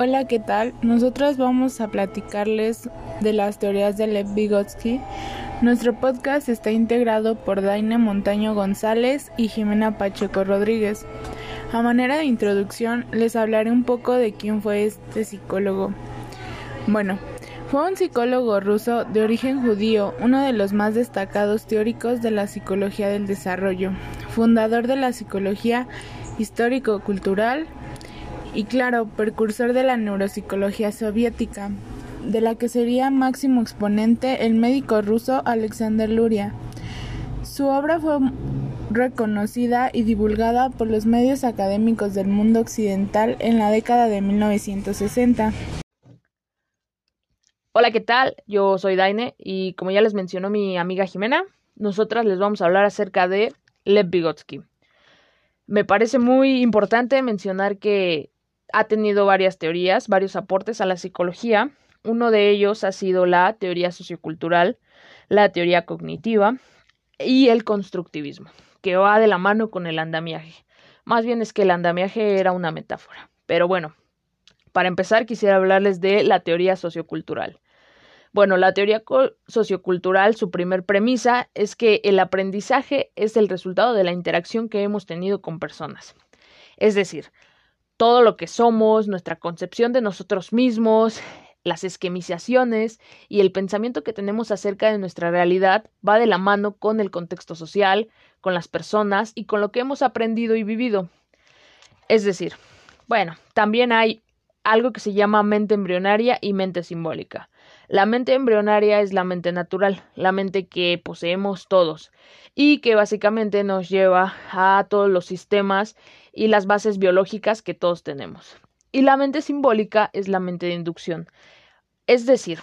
Hola, ¿qué tal? Nosotros vamos a platicarles de las teorías de Lev Vygotsky. Nuestro podcast está integrado por Daine Montaño González y Jimena Pacheco Rodríguez. A manera de introducción, les hablaré un poco de quién fue este psicólogo. Bueno, fue un psicólogo ruso de origen judío, uno de los más destacados teóricos de la psicología del desarrollo, fundador de la psicología histórico-cultural y claro, precursor de la neuropsicología soviética, de la que sería máximo exponente el médico ruso Alexander Luria. Su obra fue reconocida y divulgada por los medios académicos del mundo occidental en la década de 1960. Hola, ¿qué tal? Yo soy Daine y como ya les mencionó mi amiga Jimena, nosotras les vamos a hablar acerca de Lev Vygotsky. Me parece muy importante mencionar que ha tenido varias teorías, varios aportes a la psicología. Uno de ellos ha sido la teoría sociocultural, la teoría cognitiva y el constructivismo, que va de la mano con el andamiaje. Más bien es que el andamiaje era una metáfora. Pero bueno, para empezar quisiera hablarles de la teoría sociocultural. Bueno, la teoría sociocultural, su primer premisa es que el aprendizaje es el resultado de la interacción que hemos tenido con personas. Es decir, todo lo que somos, nuestra concepción de nosotros mismos, las esquemizaciones y el pensamiento que tenemos acerca de nuestra realidad va de la mano con el contexto social, con las personas y con lo que hemos aprendido y vivido. Es decir, bueno, también hay algo que se llama mente embrionaria y mente simbólica. La mente embrionaria es la mente natural, la mente que poseemos todos y que básicamente nos lleva a todos los sistemas y las bases biológicas que todos tenemos. Y la mente simbólica es la mente de inducción. Es decir,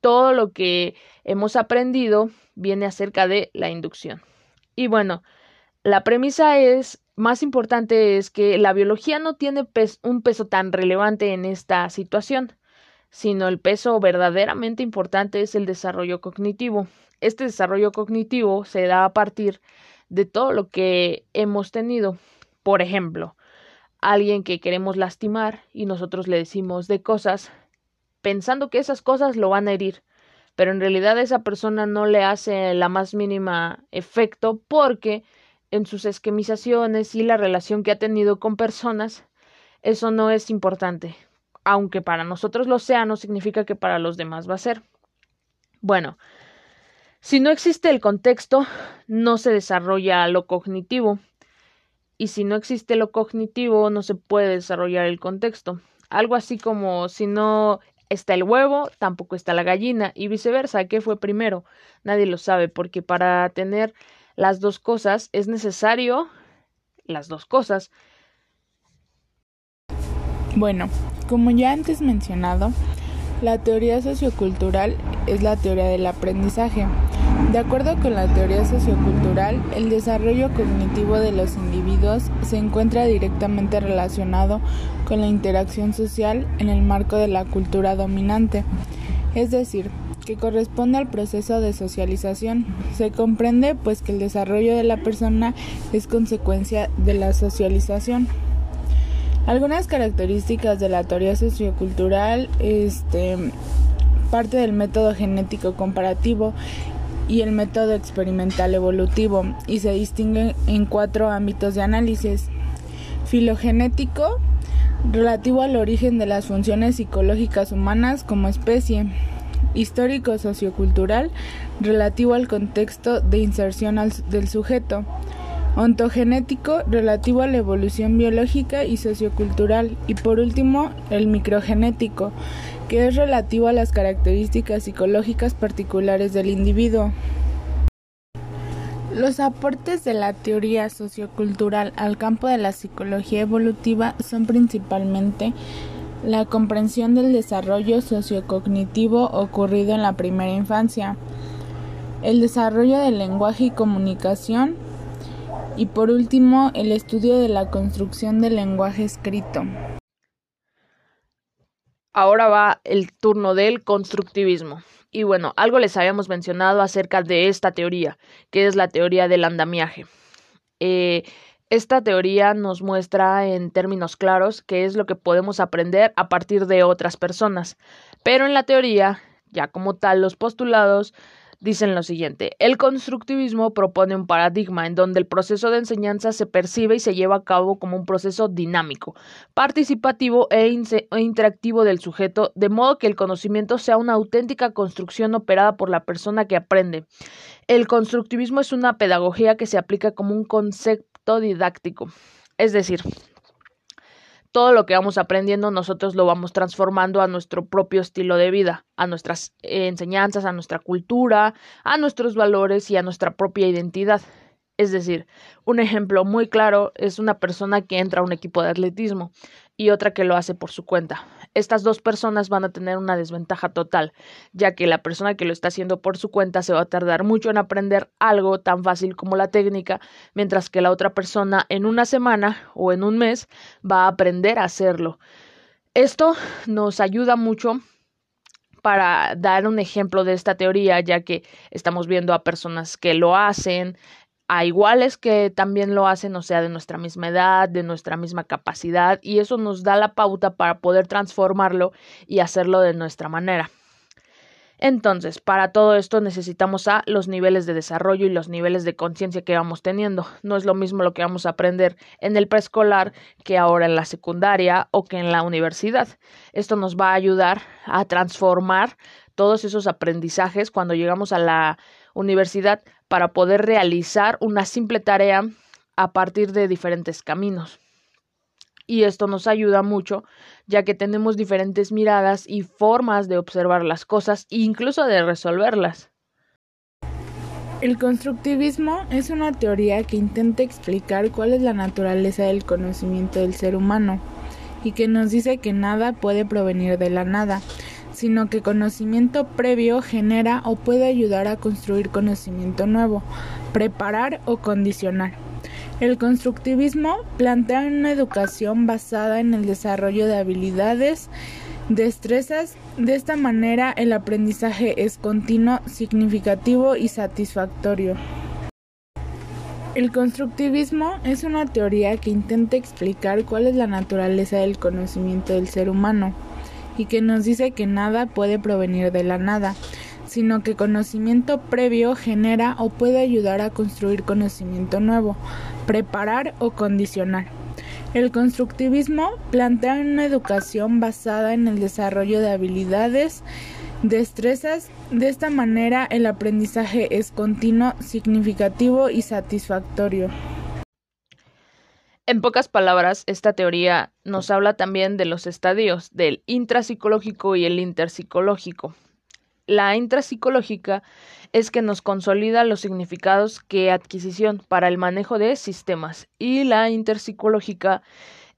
todo lo que hemos aprendido viene acerca de la inducción. Y bueno, la premisa es más importante es que la biología no tiene un peso tan relevante en esta situación, sino el peso verdaderamente importante es el desarrollo cognitivo. Este desarrollo cognitivo se da a partir de todo lo que hemos tenido, por ejemplo, alguien que queremos lastimar y nosotros le decimos de cosas pensando que esas cosas lo van a herir, pero en realidad esa persona no le hace la más mínima efecto porque en sus esquemizaciones y la relación que ha tenido con personas, eso no es importante. Aunque para nosotros lo sea, no significa que para los demás va a ser. Bueno, si no existe el contexto, no se desarrolla lo cognitivo y si no existe lo cognitivo no se puede desarrollar el contexto. Algo así como si no está el huevo, tampoco está la gallina y viceversa. ¿Qué fue primero? Nadie lo sabe porque para tener las dos cosas es necesario las dos cosas. Bueno, como ya antes mencionado, la teoría sociocultural es la teoría del aprendizaje. De acuerdo con la teoría sociocultural, el desarrollo cognitivo de los individuos se encuentra directamente relacionado con la interacción social en el marco de la cultura dominante, es decir, que corresponde al proceso de socialización. Se comprende pues que el desarrollo de la persona es consecuencia de la socialización. Algunas características de la teoría sociocultural, este, parte del método genético comparativo y el método experimental evolutivo y se distinguen en cuatro ámbitos de análisis. Filogenético, relativo al origen de las funciones psicológicas humanas como especie. Histórico sociocultural, relativo al contexto de inserción del sujeto ontogenético relativo a la evolución biológica y sociocultural y por último el microgenético que es relativo a las características psicológicas particulares del individuo. Los aportes de la teoría sociocultural al campo de la psicología evolutiva son principalmente la comprensión del desarrollo sociocognitivo ocurrido en la primera infancia, el desarrollo del lenguaje y comunicación, y por último, el estudio de la construcción del lenguaje escrito. Ahora va el turno del constructivismo. Y bueno, algo les habíamos mencionado acerca de esta teoría, que es la teoría del andamiaje. Eh, Esta teoría nos muestra en términos claros qué es lo que podemos aprender a partir de otras personas. Pero en la teoría, ya como tal, los postulados dicen lo siguiente. El constructivismo propone un paradigma en donde el proceso de enseñanza se percibe y se lleva a cabo como un proceso dinámico, participativo e, e, interactivo del sujeto, de modo que el conocimiento sea una auténtica construcción operada por la persona que aprende. El constructivismo es una pedagogía que se aplica como un concepto didáctico. Es decir, todo lo que vamos aprendiendo nosotros lo vamos transformando a nuestro propio estilo de vida, a nuestras enseñanzas, a nuestra cultura, a nuestros valores y a nuestra propia identidad. Es decir, un ejemplo muy claro es una persona que entra a un equipo de atletismo y otra que lo hace por su cuenta. Estas dos personas van a tener una desventaja total, ya que la persona que lo está haciendo por su cuenta se va a tardar mucho en aprender algo tan fácil como la técnica, mientras que la otra persona en una semana o en un mes va a aprender a hacerlo. Esto nos ayuda mucho para dar un ejemplo de esta teoría, ya que estamos viendo a personas que lo hacen, a iguales que también lo hacen, o sea, de nuestra misma edad, de nuestra misma capacidad, y eso nos da la pauta para poder transformarlo y hacerlo de nuestra manera. Entonces, para todo esto necesitamos a los niveles de desarrollo y los niveles de conciencia que vamos teniendo. No es lo mismo lo que vamos a aprender en el preescolar que ahora en la secundaria o que en la universidad. Esto nos va a ayudar a transformar todos esos aprendizajes cuando llegamos a la universidad para poder realizar una simple tarea a partir de diferentes caminos. Y esto nos ayuda mucho, ya que tenemos diferentes miradas y formas de observar las cosas e incluso de resolverlas. El constructivismo es una teoría que intenta explicar cuál es la naturaleza del conocimiento del ser humano y que nos dice que nada puede provenir de la nada, sino que conocimiento previo genera o puede ayudar a construir conocimiento nuevo, preparar o condicionar. El constructivismo plantea una educación basada en el desarrollo de habilidades, destrezas. De esta manera el aprendizaje es continuo, significativo y satisfactorio. El constructivismo es una teoría que intenta explicar cuál es la naturaleza del conocimiento del ser humano y que nos dice que nada puede provenir de la nada, sino que conocimiento previo genera o puede ayudar a construir conocimiento nuevo, preparar o condicionar. El constructivismo plantea una educación basada en el desarrollo de habilidades, destrezas. De esta manera el aprendizaje es continuo, significativo y satisfactorio. En pocas palabras, esta teoría nos habla también de los estadios del intrapsicológico y el interpsicológico. La intrapsicológica es que nos consolida los significados que adquisición para el manejo de sistemas y la interpsicológica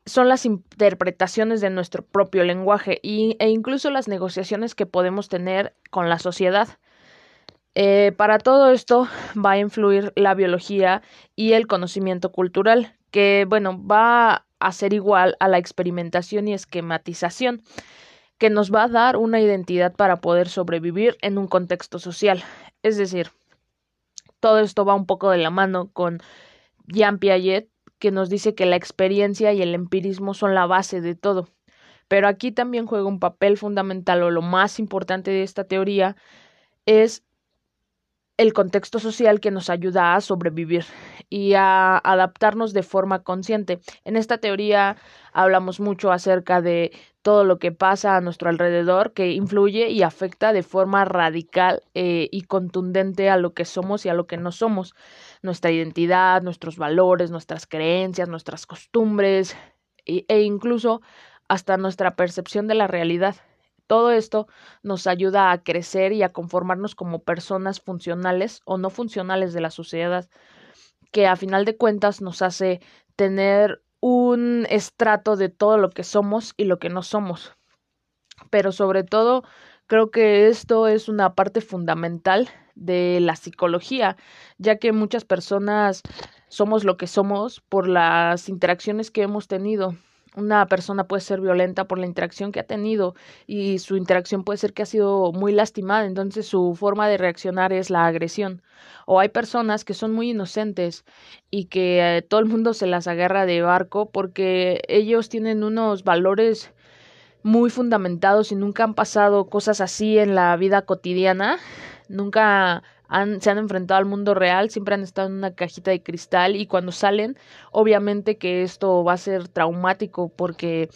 son las interpretaciones de nuestro propio lenguaje e incluso las negociaciones que podemos tener con la sociedad. Eh, para todo esto va a influir la biología y el conocimiento cultural, que, bueno, va a ser igual a la experimentación y esquematización, que nos va a dar una identidad para poder sobrevivir en un contexto social. Es decir, todo esto va un poco de la mano con Jean Piaget, que nos dice que la experiencia y el empirismo son la base de todo. Pero aquí también juega un papel fundamental o lo más importante de esta teoría es el contexto social que nos ayuda a sobrevivir y a adaptarnos de forma consciente. En esta teoría hablamos mucho acerca de todo lo que pasa a nuestro alrededor que influye y afecta de forma radical eh, y contundente a lo que somos y a lo que no somos. Nuestra identidad, nuestros valores, nuestras creencias, nuestras costumbres e incluso hasta nuestra percepción de la realidad. Todo esto nos ayuda a crecer y a conformarnos como personas funcionales o no funcionales de la sociedad, que a final de cuentas nos hace tener un estrato de todo lo que somos y lo que no somos. Pero sobre todo, creo que esto es una parte fundamental de la psicología, ya que muchas personas somos lo que somos por las interacciones que hemos tenido una persona puede ser violenta por la interacción que ha tenido y su interacción puede ser que ha sido muy lastimada, entonces su forma de reaccionar es la agresión. O hay personas que son muy inocentes y que eh, todo el mundo se las agarra de barco porque ellos tienen unos valores muy fundamentados y nunca han pasado cosas así en la vida cotidiana, nunca se han enfrentado al mundo real, siempre han estado en una cajita de cristal y cuando salen, obviamente que esto va a ser traumático porque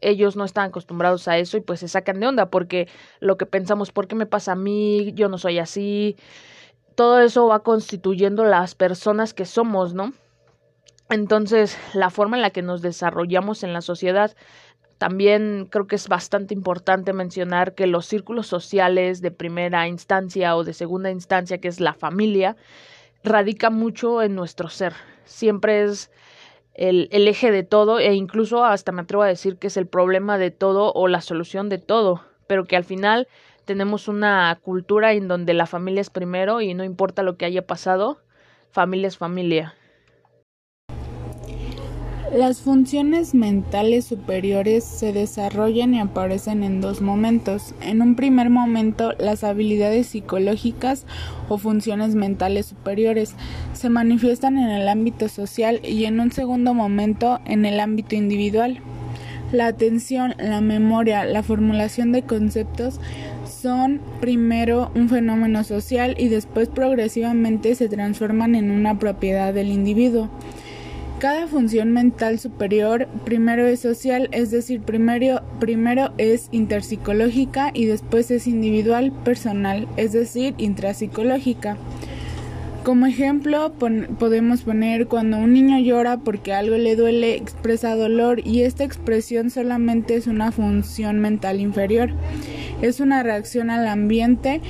ellos no están acostumbrados a eso y pues se sacan de onda porque lo que pensamos, ¿por qué me pasa a mí? Yo no soy así. Todo eso va constituyendo las personas que somos, ¿no? Entonces, la forma en la que nos desarrollamos en la sociedad también creo que es bastante importante mencionar que los círculos sociales de primera instancia o de segunda instancia, que es la familia, radica mucho en nuestro ser. Siempre es el, el, eje de todo e incluso hasta me atrevo a decir que es el problema de todo o la solución de todo, pero que al final tenemos una cultura en donde la familia es primero y no importa lo que haya pasado, familia es familia. Las funciones mentales superiores se desarrollan y aparecen en dos momentos. En un primer momento, las habilidades psicológicas o funciones mentales superiores se manifiestan en el ámbito social y en un segundo momento en el ámbito individual. La atención, la memoria, la formulación de conceptos son primero un fenómeno social y después progresivamente se transforman en una propiedad del individuo. Cada función mental superior primero es social, es decir, primero, primero es interpsicológica y después es individual, personal, es decir, intrapsicológica. Como ejemplo, podemos poner cuando un niño llora porque algo le duele, expresa dolor y esta expresión solamente es una función mental inferior. Es una reacción al ambiente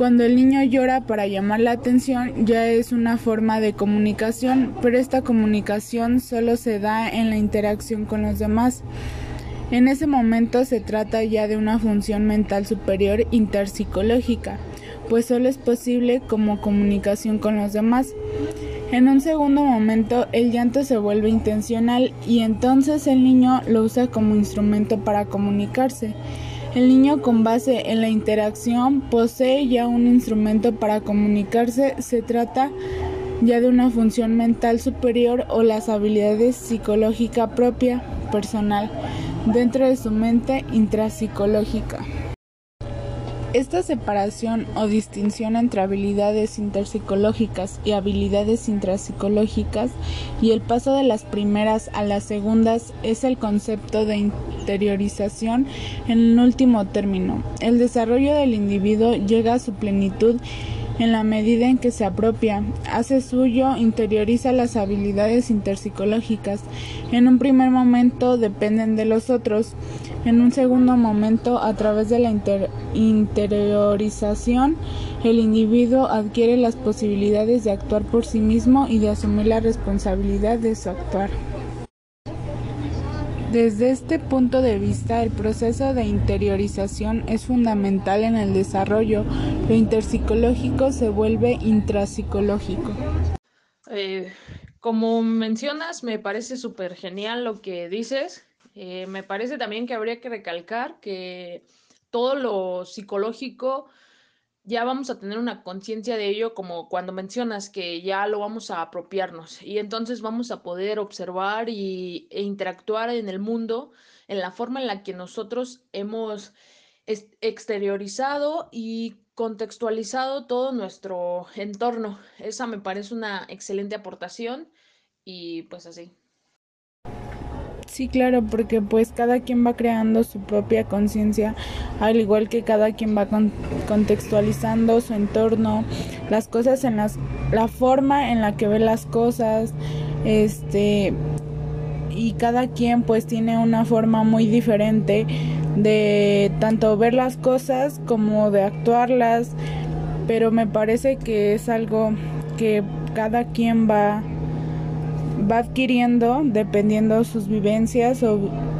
cuando el niño llora para llamar la atención ya es una forma de comunicación, pero esta comunicación solo se da en la interacción con los demás. En ese momento se trata ya de una función mental superior interpsicológica, pues solo es posible como comunicación con los demás. En un segundo momento el llanto se vuelve intencional y entonces el niño lo usa como instrumento para comunicarse. El niño con base en la interacción posee ya un instrumento para comunicarse. Se trata ya de una función mental superior o las habilidades psicológica propia, personal, dentro de su mente intrapsicológica. Esta separación o distinción entre habilidades interpsicológicas y habilidades intrapsicológicas y el paso de las primeras a las segundas es el concepto de interiorización en último término. El desarrollo del individuo llega a su plenitud en la medida en que se apropia, hace suyo, interioriza las habilidades interpsicológicas. En un primer momento dependen de los otros, en un segundo momento, a través de la interiorización, el individuo adquiere las posibilidades de actuar por sí mismo y de asumir la responsabilidad de su actuar. Desde este punto de vista, el proceso de interiorización es fundamental en el desarrollo. Lo interpsicológico se vuelve intrapsicológico. Eh, como mencionas, me parece súper genial lo que dices. Eh, me parece también que habría que recalcar que todo lo psicológico ya vamos a tener una conciencia de ello como cuando mencionas que ya lo vamos a apropiarnos y entonces vamos a poder observar y, e interactuar en el mundo en la forma en la que nosotros hemos exteriorizado y contextualizado todo nuestro entorno. Esa me parece una excelente aportación y pues así. Sí, claro, porque pues cada quien va creando su propia conciencia, al igual que cada quien va contextualizando su entorno, las cosas en las la forma en la que ve las cosas, este y cada quien pues tiene una forma muy diferente de tanto ver las cosas como de actuarlas, pero me parece que es algo que cada quien va va adquiriendo dependiendo sus vivencias o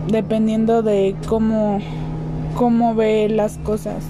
dependiendo de cómo, cómo ve las cosas.